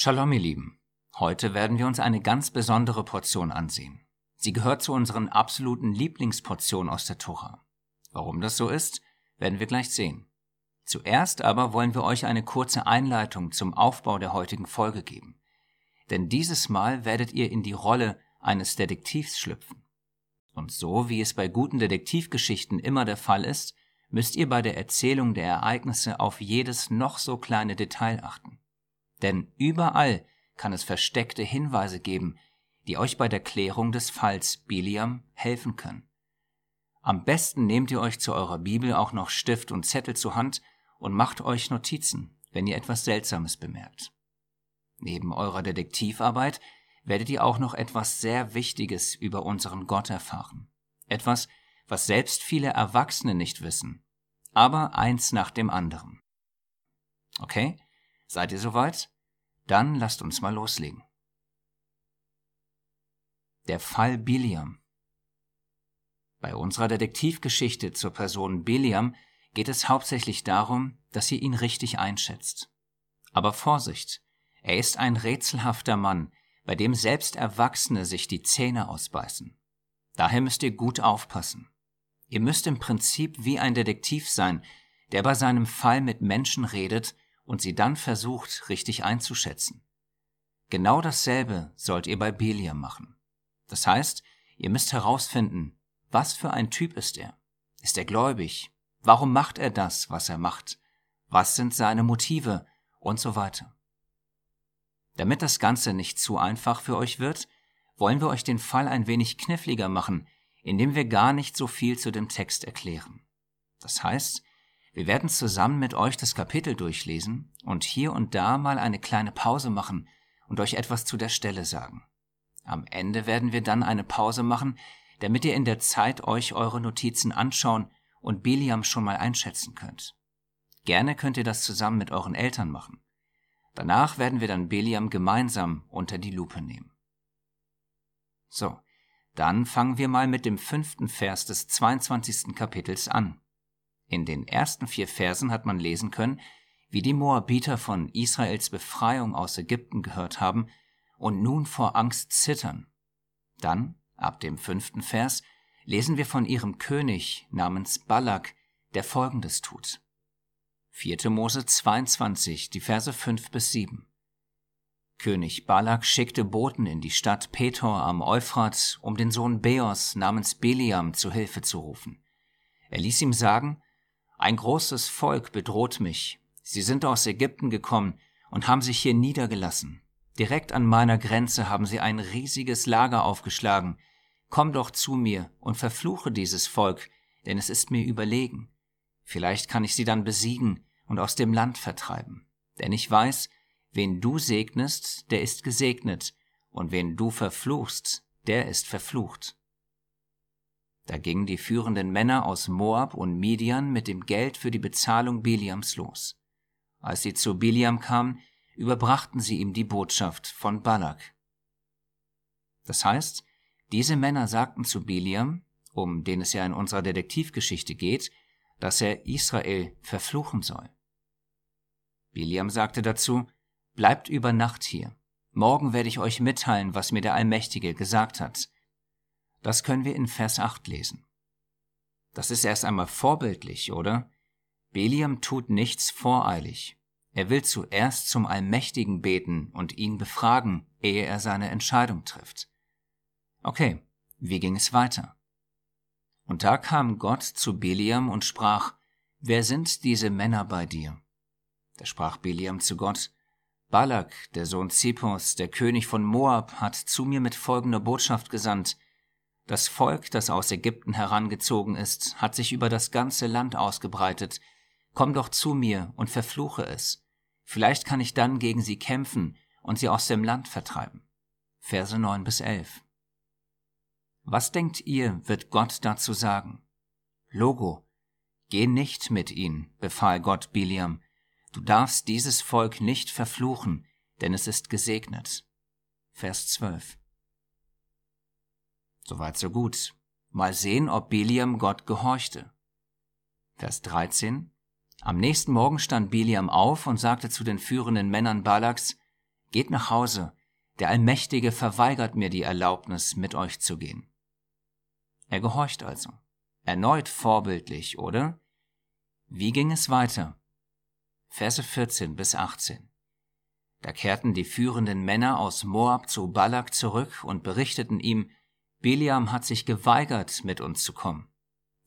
Shalom, ihr Lieben. Heute werden wir uns eine ganz besondere Portion ansehen. Sie gehört zu unseren absoluten Lieblingsportionen aus der Tora. Warum das so ist, werden wir gleich sehen. Zuerst aber wollen wir euch eine kurze Einleitung zum Aufbau der heutigen Folge geben. Denn dieses Mal werdet ihr in die Rolle eines Detektivs schlüpfen. Und so wie es bei guten Detektivgeschichten immer der Fall ist, müsst ihr bei der Erzählung der Ereignisse auf jedes noch so kleine Detail achten. Denn überall kann es versteckte Hinweise geben, die euch bei der Klärung des Falls Biliam helfen können. Am besten nehmt ihr euch zu eurer Bibel auch noch Stift und Zettel zur Hand und macht euch Notizen, wenn ihr etwas Seltsames bemerkt. Neben eurer Detektivarbeit werdet ihr auch noch etwas sehr Wichtiges über unseren Gott erfahren. Etwas, was selbst viele Erwachsene nicht wissen, aber eins nach dem anderen. Okay? Seid ihr soweit? Dann lasst uns mal loslegen. Der Fall Biliam. Bei unserer Detektivgeschichte zur Person Biliam geht es hauptsächlich darum, dass ihr ihn richtig einschätzt. Aber Vorsicht, er ist ein rätselhafter Mann, bei dem selbst Erwachsene sich die Zähne ausbeißen. Daher müsst ihr gut aufpassen. Ihr müsst im Prinzip wie ein Detektiv sein, der bei seinem Fall mit Menschen redet und sie dann versucht, richtig einzuschätzen. Genau dasselbe sollt ihr bei Beliam machen. Das heißt, ihr müsst herausfinden, was für ein Typ ist er? Ist er gläubig? Warum macht er das, was er macht? Was sind seine Motive? Und so weiter. Damit das Ganze nicht zu einfach für euch wird, wollen wir euch den Fall ein wenig kniffliger machen, indem wir gar nicht so viel zu dem Text erklären. Das heißt, wir werden zusammen mit euch das Kapitel durchlesen und hier und da mal eine kleine Pause machen und euch etwas zu der Stelle sagen. Am Ende werden wir dann eine Pause machen, damit ihr in der Zeit euch eure Notizen anschauen und Biliam schon mal einschätzen könnt. Gerne könnt ihr das zusammen mit euren Eltern machen. Danach werden wir dann Biliam gemeinsam unter die Lupe nehmen. So, dann fangen wir mal mit dem fünften Vers des 22. Kapitels an. In den ersten vier Versen hat man lesen können, wie die Moabiter von Israels Befreiung aus Ägypten gehört haben und nun vor Angst zittern. Dann, ab dem fünften Vers, lesen wir von ihrem König namens Balak, der Folgendes tut. 4. Mose 22, die Verse 5 bis 7. König Balak schickte Boten in die Stadt Petor am Euphrat, um den Sohn Beos namens Beliam zu Hilfe zu rufen. Er ließ ihm sagen, ein großes Volk bedroht mich. Sie sind aus Ägypten gekommen und haben sich hier niedergelassen. Direkt an meiner Grenze haben sie ein riesiges Lager aufgeschlagen. Komm doch zu mir und verfluche dieses Volk, denn es ist mir überlegen. Vielleicht kann ich sie dann besiegen und aus dem Land vertreiben. Denn ich weiß, wen du segnest, der ist gesegnet, und wen du verfluchst, der ist verflucht. Da gingen die führenden Männer aus Moab und Midian mit dem Geld für die Bezahlung Biliams los. Als sie zu Biliam kamen, überbrachten sie ihm die Botschaft von Balak. Das heißt, diese Männer sagten zu Biliam, um den es ja in unserer Detektivgeschichte geht, dass er Israel verfluchen soll. Biliam sagte dazu, Bleibt über Nacht hier. Morgen werde ich euch mitteilen, was mir der Allmächtige gesagt hat. Das können wir in Vers 8 lesen. Das ist erst einmal vorbildlich, oder? Beliam tut nichts voreilig. Er will zuerst zum Allmächtigen beten und ihn befragen, ehe er seine Entscheidung trifft. Okay, wie ging es weiter? Und da kam Gott zu Beliam und sprach, Wer sind diese Männer bei dir? Da sprach Beliam zu Gott, Balak, der Sohn Zippos, der König von Moab, hat zu mir mit folgender Botschaft gesandt, das Volk, das aus Ägypten herangezogen ist, hat sich über das ganze Land ausgebreitet. Komm doch zu mir und verfluche es. Vielleicht kann ich dann gegen sie kämpfen und sie aus dem Land vertreiben. Verse 9 bis 11. Was denkt ihr, wird Gott dazu sagen? Logo. Geh nicht mit ihnen, befahl Gott Biliam. Du darfst dieses Volk nicht verfluchen, denn es ist gesegnet. Vers 12. Soweit so gut. Mal sehen, ob Biliam Gott gehorchte. Vers 13. Am nächsten Morgen stand Biliam auf und sagte zu den führenden Männern Balaks, geht nach Hause, der Allmächtige verweigert mir die Erlaubnis, mit euch zu gehen. Er gehorcht also. Erneut vorbildlich, oder? Wie ging es weiter? Verse 14 bis 18. Da kehrten die führenden Männer aus Moab zu Balak zurück und berichteten ihm, Biliam hat sich geweigert, mit uns zu kommen.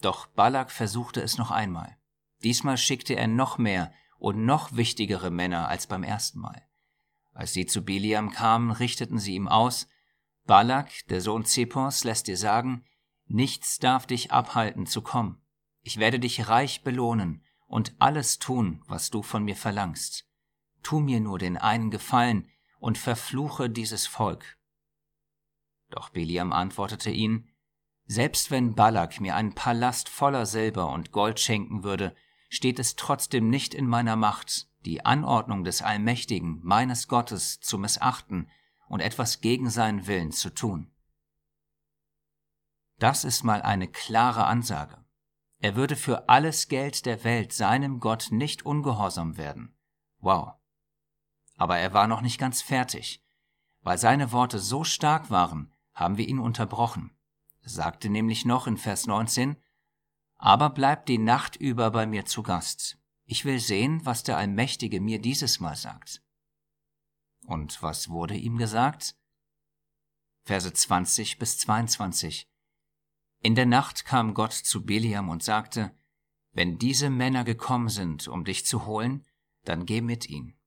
Doch Balak versuchte es noch einmal. Diesmal schickte er noch mehr und noch wichtigere Männer als beim ersten Mal. Als sie zu Biliam kamen, richteten sie ihm aus, Balak, der Sohn Zippors, lässt dir sagen, nichts darf dich abhalten zu kommen. Ich werde dich reich belohnen und alles tun, was du von mir verlangst. Tu mir nur den einen Gefallen und verfluche dieses Volk. Doch Biliam antwortete ihn, selbst wenn Balak mir einen Palast voller Silber und Gold schenken würde, steht es trotzdem nicht in meiner Macht, die Anordnung des Allmächtigen, meines Gottes, zu missachten und etwas gegen seinen Willen zu tun. Das ist mal eine klare Ansage. Er würde für alles Geld der Welt seinem Gott nicht ungehorsam werden. Wow. Aber er war noch nicht ganz fertig. Weil seine Worte so stark waren, haben wir ihn unterbrochen sagte nämlich noch in Vers 19, aber bleibt die Nacht über bei mir zu Gast. Ich will sehen, was der Allmächtige mir dieses Mal sagt. Und was wurde ihm gesagt? Verse 20 bis 22. In der Nacht kam Gott zu Biliam und sagte, wenn diese Männer gekommen sind, um dich zu holen, dann geh mit ihnen.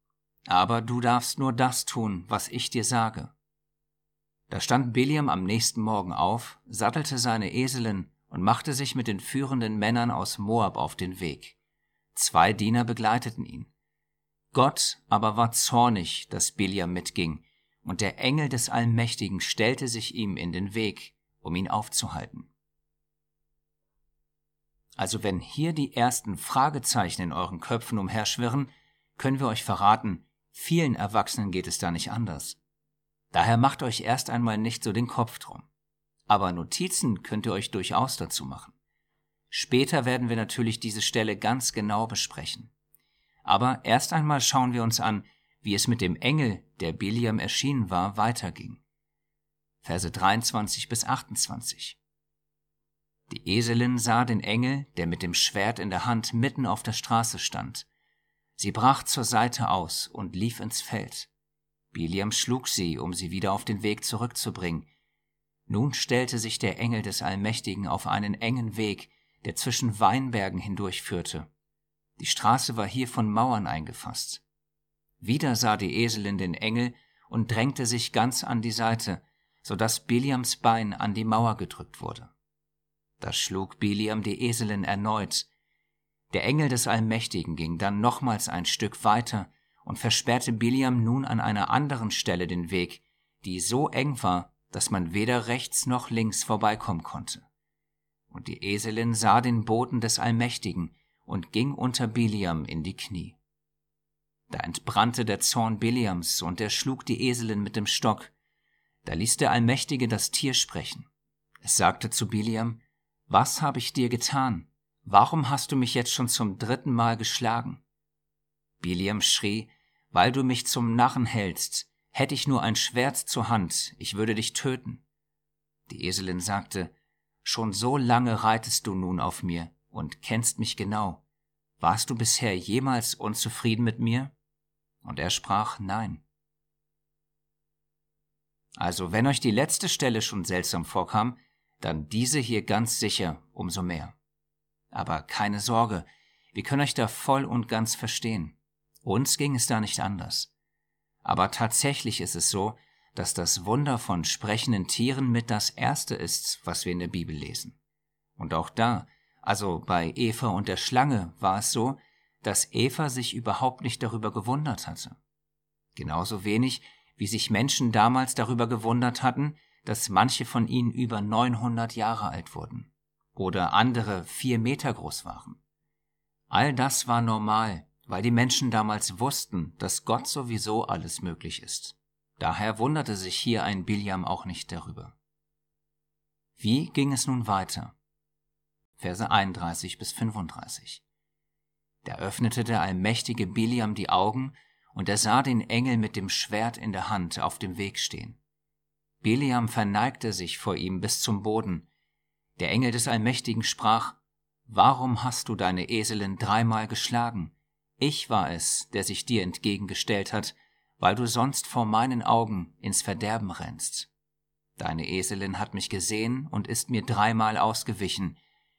Aber du darfst nur das tun, was ich dir sage. Da stand Biliam am nächsten Morgen auf, sattelte seine Eselin und machte sich mit den führenden Männern aus Moab auf den Weg. Zwei Diener begleiteten ihn. Gott aber war zornig, dass Biliam mitging, und der Engel des Allmächtigen stellte sich ihm in den Weg, um ihn aufzuhalten. Also wenn hier die ersten Fragezeichen in euren Köpfen umherschwirren, können wir euch verraten, vielen Erwachsenen geht es da nicht anders. Daher macht euch erst einmal nicht so den Kopf drum. Aber Notizen könnt ihr euch durchaus dazu machen. Später werden wir natürlich diese Stelle ganz genau besprechen. Aber erst einmal schauen wir uns an, wie es mit dem Engel, der Biliam erschienen war, weiterging. Verse 23 bis 28. Die Eselin sah den Engel, der mit dem Schwert in der Hand mitten auf der Straße stand. Sie brach zur Seite aus und lief ins Feld. Biliam schlug sie, um sie wieder auf den Weg zurückzubringen. Nun stellte sich der Engel des Allmächtigen auf einen engen Weg, der zwischen Weinbergen hindurchführte. Die Straße war hier von Mauern eingefasst. Wieder sah die Eselin den Engel und drängte sich ganz an die Seite, so dass Biliams Bein an die Mauer gedrückt wurde. Da schlug Biliam die Eselin erneut. Der Engel des Allmächtigen ging dann nochmals ein Stück weiter und versperrte Biliam nun an einer anderen Stelle den Weg, die so eng war, dass man weder rechts noch links vorbeikommen konnte. Und die Eselin sah den Boden des Allmächtigen und ging unter Biliam in die Knie. Da entbrannte der Zorn Biliams und er schlug die Eselin mit dem Stock. Da ließ der Allmächtige das Tier sprechen. Es sagte zu Biliam, Was habe ich dir getan? Warum hast du mich jetzt schon zum dritten Mal geschlagen? Biliam schrie, weil du mich zum Narren hältst, hätte ich nur ein Schwert zur Hand, ich würde dich töten. Die Eselin sagte, Schon so lange reitest du nun auf mir und kennst mich genau. Warst du bisher jemals unzufrieden mit mir? Und er sprach, Nein. Also, wenn euch die letzte Stelle schon seltsam vorkam, dann diese hier ganz sicher umso mehr. Aber keine Sorge, wir können euch da voll und ganz verstehen. Uns ging es da nicht anders. Aber tatsächlich ist es so, dass das Wunder von sprechenden Tieren mit das Erste ist, was wir in der Bibel lesen. Und auch da, also bei Eva und der Schlange, war es so, dass Eva sich überhaupt nicht darüber gewundert hatte. Genauso wenig, wie sich Menschen damals darüber gewundert hatten, dass manche von ihnen über 900 Jahre alt wurden oder andere vier Meter groß waren. All das war normal weil die Menschen damals wussten, dass Gott sowieso alles möglich ist. Daher wunderte sich hier ein Biliam auch nicht darüber. Wie ging es nun weiter? Verse 31 bis 35. Da öffnete der allmächtige Biliam die Augen, und er sah den Engel mit dem Schwert in der Hand auf dem Weg stehen. Biliam verneigte sich vor ihm bis zum Boden. Der Engel des Allmächtigen sprach, Warum hast du deine Eselin dreimal geschlagen? Ich war es, der sich dir entgegengestellt hat, weil du sonst vor meinen Augen ins Verderben rennst. Deine Eselin hat mich gesehen und ist mir dreimal ausgewichen.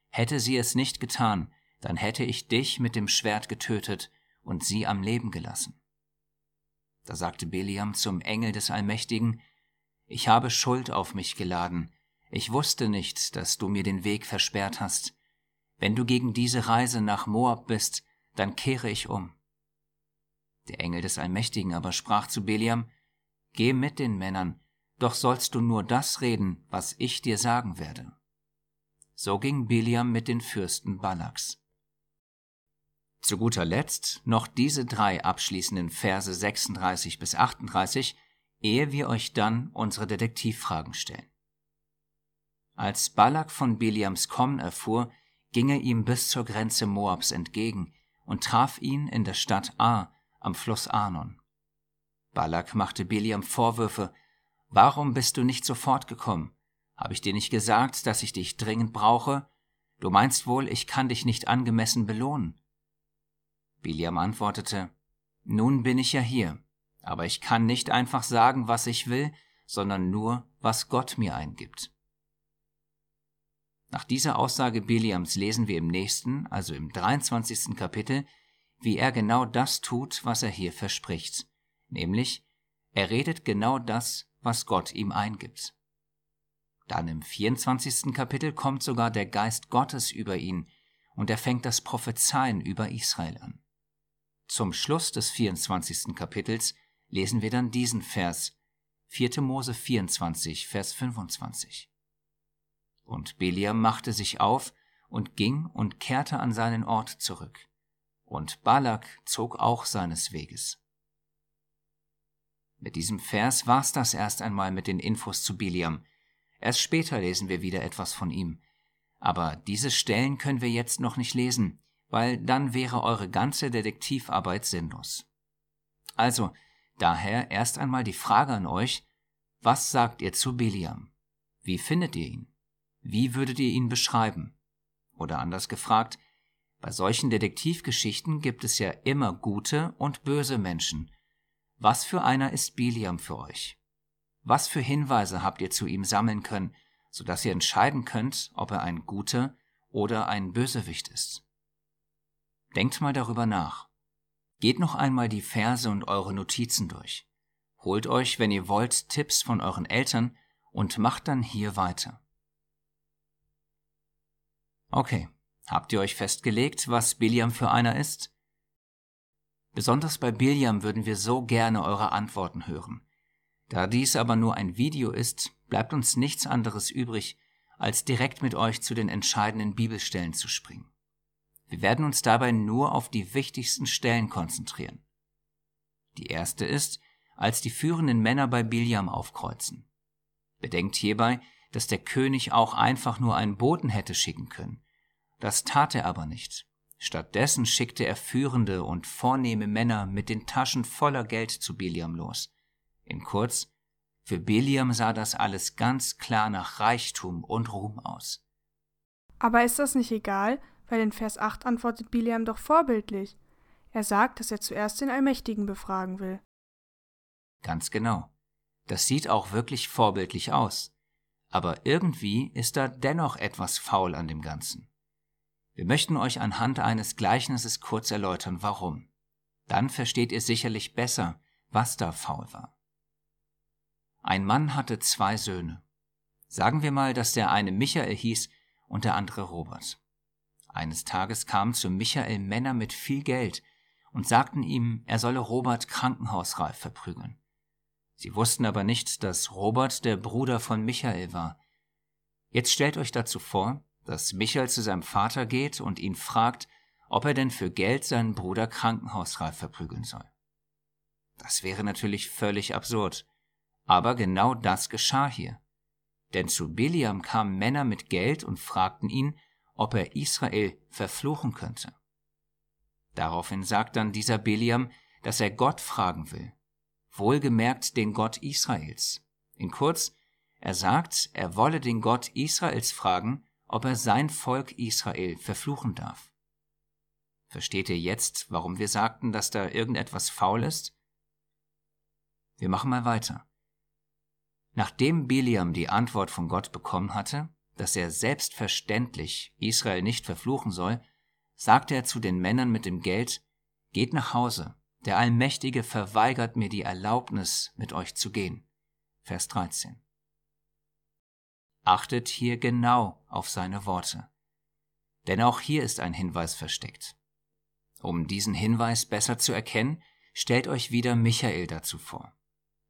Hätte sie es nicht getan, dann hätte ich dich mit dem Schwert getötet und sie am Leben gelassen. Da sagte Biliam zum Engel des Allmächtigen, Ich habe Schuld auf mich geladen, ich wusste nicht, dass du mir den Weg versperrt hast. Wenn du gegen diese Reise nach Moab bist, dann kehre ich um. Der Engel des Allmächtigen aber sprach zu Biliam, Geh mit den Männern, doch sollst du nur das reden, was ich dir sagen werde. So ging Biliam mit den Fürsten Balaks. Zu guter Letzt noch diese drei abschließenden Verse 36 bis 38, ehe wir euch dann unsere Detektivfragen stellen. Als Balak von Biliams Kommen erfuhr, ging er ihm bis zur Grenze Moabs entgegen und traf ihn in der Stadt A am Fluss Arnon. Balak machte Biliam Vorwürfe, Warum bist du nicht sofort gekommen? Habe ich dir nicht gesagt, dass ich dich dringend brauche? Du meinst wohl, ich kann dich nicht angemessen belohnen. Biliam antwortete, Nun bin ich ja hier, aber ich kann nicht einfach sagen, was ich will, sondern nur, was Gott mir eingibt. Nach dieser Aussage Biliams lesen wir im nächsten, also im 23. Kapitel, wie er genau das tut, was er hier verspricht, nämlich er redet genau das, was Gott ihm eingibt. Dann im 24. Kapitel kommt sogar der Geist Gottes über ihn und er fängt das Prophezeien über Israel an. Zum Schluss des 24. Kapitels lesen wir dann diesen Vers, 4. Mose 24, Vers 25. Und Beliam machte sich auf und ging und kehrte an seinen Ort zurück. Und Balak zog auch seines Weges. Mit diesem Vers war's das erst einmal mit den Infos zu Biliam. Erst später lesen wir wieder etwas von ihm. Aber diese Stellen können wir jetzt noch nicht lesen, weil dann wäre eure ganze Detektivarbeit sinnlos. Also, daher erst einmal die Frage an euch, was sagt ihr zu Biliam? Wie findet ihr ihn? Wie würdet ihr ihn beschreiben? Oder anders gefragt, bei solchen Detektivgeschichten gibt es ja immer gute und böse Menschen. Was für einer ist Biliam für euch? Was für Hinweise habt ihr zu ihm sammeln können, so dass ihr entscheiden könnt, ob er ein guter oder ein Bösewicht ist? Denkt mal darüber nach. Geht noch einmal die Verse und eure Notizen durch. Holt euch, wenn ihr wollt, Tipps von euren Eltern und macht dann hier weiter. Okay, habt ihr euch festgelegt, was Biliam für einer ist? Besonders bei Biliam würden wir so gerne eure Antworten hören. Da dies aber nur ein Video ist, bleibt uns nichts anderes übrig, als direkt mit euch zu den entscheidenden Bibelstellen zu springen. Wir werden uns dabei nur auf die wichtigsten Stellen konzentrieren. Die erste ist, als die führenden Männer bei Biliam aufkreuzen. Bedenkt hierbei, dass der König auch einfach nur einen Boten hätte schicken können. Das tat er aber nicht. Stattdessen schickte er führende und vornehme Männer mit den Taschen voller Geld zu Biliam los. In kurz, für Biliam sah das alles ganz klar nach Reichtum und Ruhm aus. Aber ist das nicht egal, weil in Vers 8 antwortet Biliam doch vorbildlich. Er sagt, dass er zuerst den Allmächtigen befragen will. Ganz genau. Das sieht auch wirklich vorbildlich aus. Aber irgendwie ist da dennoch etwas faul an dem Ganzen. Wir möchten euch anhand eines Gleichnisses kurz erläutern, warum. Dann versteht ihr sicherlich besser, was da faul war. Ein Mann hatte zwei Söhne. Sagen wir mal, dass der eine Michael hieß und der andere Robert. Eines Tages kamen zu Michael Männer mit viel Geld und sagten ihm, er solle Robert krankenhausreif verprügeln. Sie wussten aber nicht, dass Robert der Bruder von Michael war. Jetzt stellt euch dazu vor, dass Michael zu seinem Vater geht und ihn fragt, ob er denn für Geld seinen Bruder krankenhausreif verprügeln soll. Das wäre natürlich völlig absurd. Aber genau das geschah hier. Denn zu Biliam kamen Männer mit Geld und fragten ihn, ob er Israel verfluchen könnte. Daraufhin sagt dann dieser Biliam, dass er Gott fragen will, wohlgemerkt den Gott Israels. In kurz, er sagt, er wolle den Gott Israels fragen, ob er sein Volk Israel verfluchen darf. Versteht ihr jetzt, warum wir sagten, dass da irgendetwas faul ist? Wir machen mal weiter. Nachdem Biliam die Antwort von Gott bekommen hatte, dass er selbstverständlich Israel nicht verfluchen soll, sagte er zu den Männern mit dem Geld, Geht nach Hause, der Allmächtige verweigert mir die Erlaubnis, mit euch zu gehen. Vers 13. Achtet hier genau auf seine Worte. Denn auch hier ist ein Hinweis versteckt. Um diesen Hinweis besser zu erkennen, stellt euch wieder Michael dazu vor.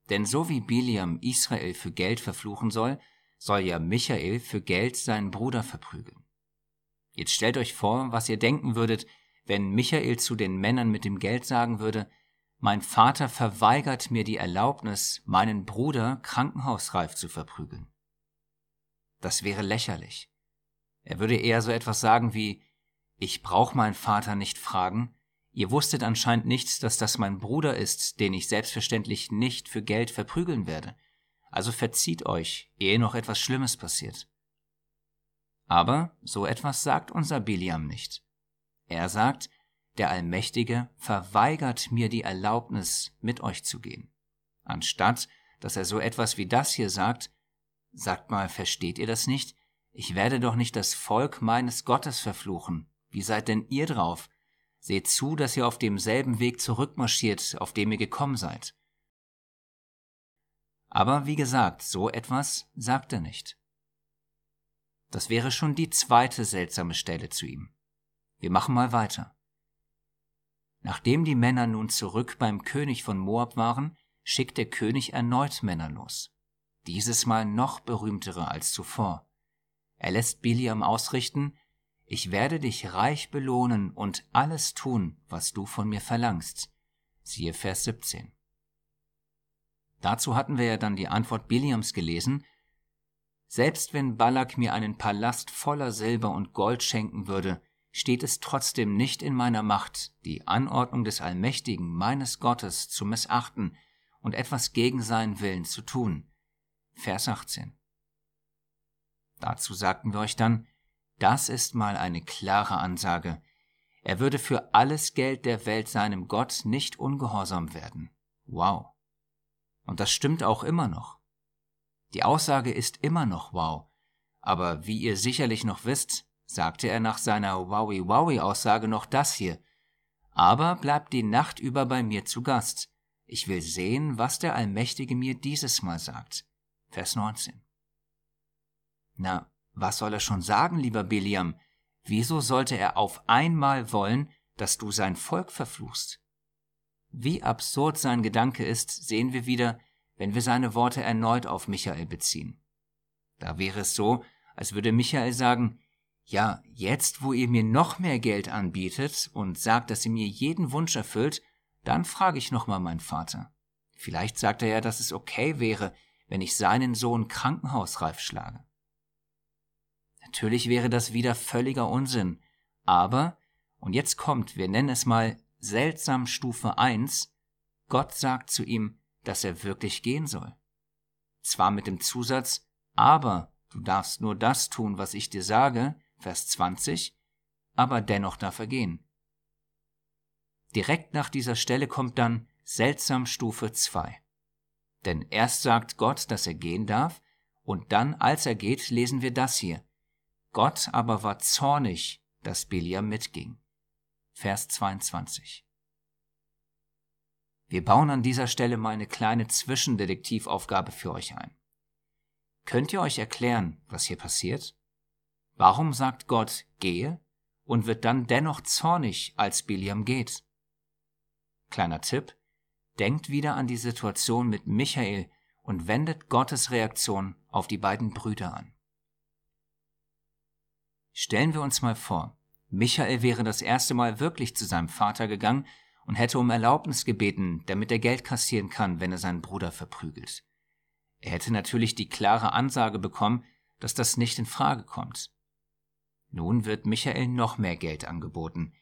Denn so wie Biliam Israel für Geld verfluchen soll, soll ja Michael für Geld seinen Bruder verprügeln. Jetzt stellt euch vor, was ihr denken würdet, wenn Michael zu den Männern mit dem Geld sagen würde, mein Vater verweigert mir die Erlaubnis, meinen Bruder krankenhausreif zu verprügeln. Das wäre lächerlich. Er würde eher so etwas sagen wie, ich brauch meinen Vater nicht fragen, ihr wusstet anscheinend nicht, dass das mein Bruder ist, den ich selbstverständlich nicht für Geld verprügeln werde, also verzieht euch, ehe noch etwas Schlimmes passiert. Aber so etwas sagt unser Biliam nicht. Er sagt, der Allmächtige verweigert mir die Erlaubnis, mit euch zu gehen. Anstatt, dass er so etwas wie das hier sagt, sagt mal, versteht ihr das nicht? Ich werde doch nicht das Volk meines Gottes verfluchen. Wie seid denn ihr drauf? Seht zu, dass ihr auf demselben Weg zurückmarschiert, auf dem ihr gekommen seid. Aber wie gesagt, so etwas sagt er nicht. Das wäre schon die zweite seltsame Stelle zu ihm. Wir machen mal weiter. Nachdem die Männer nun zurück beim König von Moab waren, schickt der König erneut Männer los. Dieses Mal noch berühmtere als zuvor. Er lässt Biliam ausrichten, ich werde dich reich belohnen und alles tun, was du von mir verlangst. Siehe Vers 17. Dazu hatten wir ja dann die Antwort Biliams gelesen, selbst wenn Balak mir einen Palast voller Silber und Gold schenken würde, steht es trotzdem nicht in meiner Macht, die Anordnung des Allmächtigen meines Gottes zu missachten und etwas gegen seinen Willen zu tun. Vers 18. Dazu sagten wir euch dann, das ist mal eine klare Ansage. Er würde für alles Geld der Welt seinem Gott nicht ungehorsam werden. Wow. Und das stimmt auch immer noch. Die Aussage ist immer noch wow. Aber wie ihr sicherlich noch wisst, sagte er nach seiner Wowie-Wowie-Aussage noch das hier. Aber bleibt die Nacht über bei mir zu Gast. Ich will sehen, was der Allmächtige mir dieses Mal sagt. Vers 19. Na, was soll er schon sagen, lieber Biliam? Wieso sollte er auf einmal wollen, dass du sein Volk verfluchst? Wie absurd sein Gedanke ist, sehen wir wieder, wenn wir seine Worte erneut auf Michael beziehen. Da wäre es so, als würde Michael sagen, ja, jetzt, wo ihr mir noch mehr Geld anbietet und sagt, dass ihr mir jeden Wunsch erfüllt, dann frage ich nochmal meinen Vater. Vielleicht sagt er ja, dass es okay wäre, wenn ich seinen Sohn krankenhausreif schlage. Natürlich wäre das wieder völliger Unsinn, aber, und jetzt kommt, wir nennen es mal seltsam Stufe 1, Gott sagt zu ihm, dass er wirklich gehen soll. Zwar mit dem Zusatz, aber du darfst nur das tun, was ich dir sage, Vers 20, aber dennoch darf er gehen. Direkt nach dieser Stelle kommt dann seltsam Stufe 2. Denn erst sagt Gott, dass er gehen darf, und dann, als er geht, lesen wir das hier. Gott aber war zornig, dass Biliam mitging. Vers 22. Wir bauen an dieser Stelle mal eine kleine Zwischendetektivaufgabe für euch ein. Könnt ihr euch erklären, was hier passiert? Warum sagt Gott gehe und wird dann dennoch zornig, als Biliam geht? Kleiner Tipp, denkt wieder an die Situation mit Michael und wendet Gottes Reaktion auf die beiden Brüder an. Stellen wir uns mal vor, Michael wäre das erste Mal wirklich zu seinem Vater gegangen und hätte um Erlaubnis gebeten, damit er Geld kassieren kann, wenn er seinen Bruder verprügelt. Er hätte natürlich die klare Ansage bekommen, dass das nicht in Frage kommt. Nun wird Michael noch mehr Geld angeboten.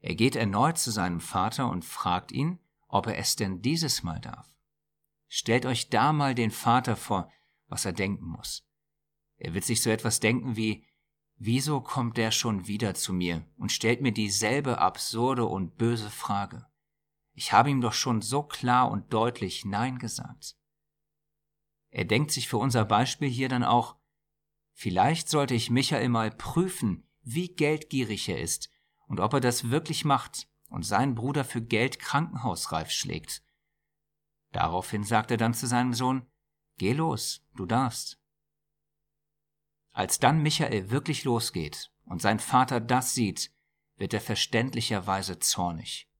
Er geht erneut zu seinem Vater und fragt ihn, ob er es denn dieses Mal darf. Stellt euch da mal den Vater vor, was er denken muss. Er wird sich so etwas denken wie, wieso kommt der schon wieder zu mir und stellt mir dieselbe absurde und böse Frage? Ich habe ihm doch schon so klar und deutlich Nein gesagt. Er denkt sich für unser Beispiel hier dann auch, vielleicht sollte ich Michael mal prüfen, wie geldgierig er ist und ob er das wirklich macht und seinen Bruder für Geld krankenhausreif schlägt. Daraufhin sagt er dann zu seinem Sohn, Geh los, du darfst. Als dann Michael wirklich losgeht und sein Vater das sieht, wird er verständlicherweise zornig.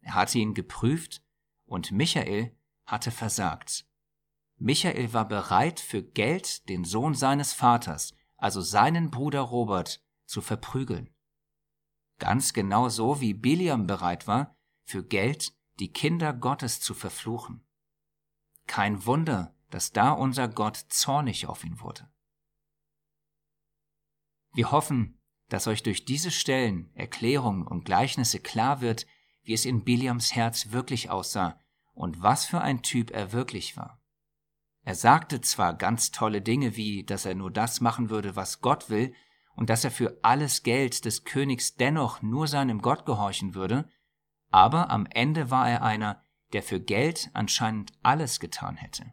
Er hatte ihn geprüft und Michael hatte versagt. Michael war bereit, für Geld den Sohn seines Vaters, also seinen Bruder Robert, zu verprügeln. Ganz genau so, wie Biliam bereit war, für Geld die Kinder Gottes zu verfluchen. Kein Wunder, dass da unser Gott zornig auf ihn wurde. Wir hoffen, dass euch durch diese Stellen, Erklärungen und Gleichnisse klar wird, wie es in Biliams Herz wirklich aussah und was für ein Typ er wirklich war. Er sagte zwar ganz tolle Dinge wie, dass er nur das machen würde, was Gott will, und dass er für alles Geld des Königs dennoch nur seinem Gott gehorchen würde, aber am Ende war er einer, der für Geld anscheinend alles getan hätte,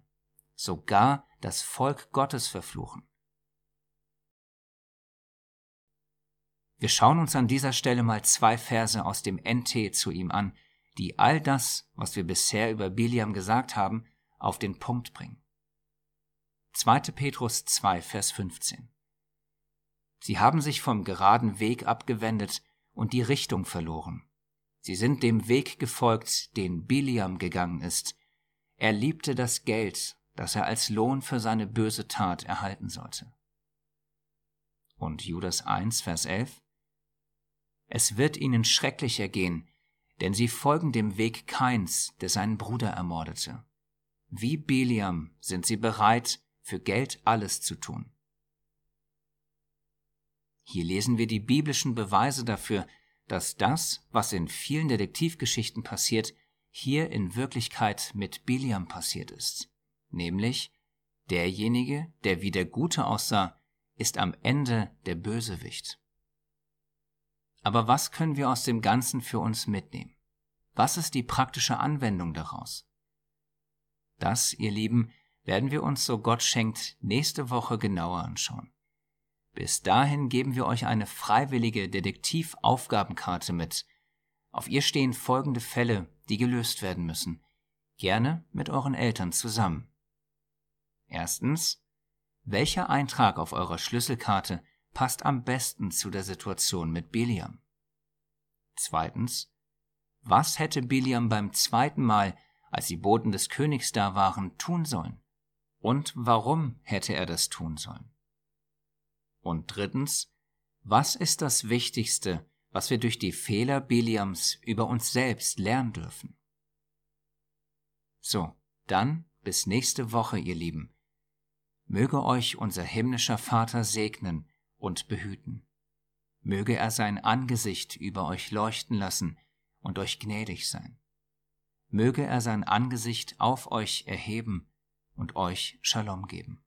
sogar das Volk Gottes verfluchen. Wir schauen uns an dieser Stelle mal zwei Verse aus dem NT zu ihm an, die all das, was wir bisher über Biliam gesagt haben, auf den Punkt bringen. 2. Petrus 2, Vers 15. Sie haben sich vom geraden Weg abgewendet und die Richtung verloren. Sie sind dem Weg gefolgt, den Biliam gegangen ist. Er liebte das Geld, das er als Lohn für seine böse Tat erhalten sollte. Und Judas 1, Vers 11 es wird ihnen schrecklich ergehen, denn sie folgen dem Weg Kains, der seinen Bruder ermordete. Wie Biliam sind sie bereit, für Geld alles zu tun. Hier lesen wir die biblischen Beweise dafür, dass das, was in vielen Detektivgeschichten passiert, hier in Wirklichkeit mit Biliam passiert ist. Nämlich, derjenige, der wie der Gute aussah, ist am Ende der Bösewicht. Aber was können wir aus dem Ganzen für uns mitnehmen? Was ist die praktische Anwendung daraus? Das, ihr Lieben, werden wir uns, so Gott schenkt, nächste Woche genauer anschauen. Bis dahin geben wir euch eine freiwillige Detektivaufgabenkarte mit. Auf ihr stehen folgende Fälle, die gelöst werden müssen. Gerne mit euren Eltern zusammen. Erstens, welcher Eintrag auf eurer Schlüsselkarte passt am besten zu der Situation mit Biliam. Zweitens, was hätte Biliam beim zweiten Mal, als die Boten des Königs da waren, tun sollen? Und warum hätte er das tun sollen? Und drittens, was ist das Wichtigste, was wir durch die Fehler Biliams über uns selbst lernen dürfen? So, dann bis nächste Woche, ihr Lieben. Möge euch unser himmlischer Vater segnen, und behüten. Möge er sein Angesicht über euch leuchten lassen und euch gnädig sein. Möge er sein Angesicht auf euch erheben und euch Shalom geben.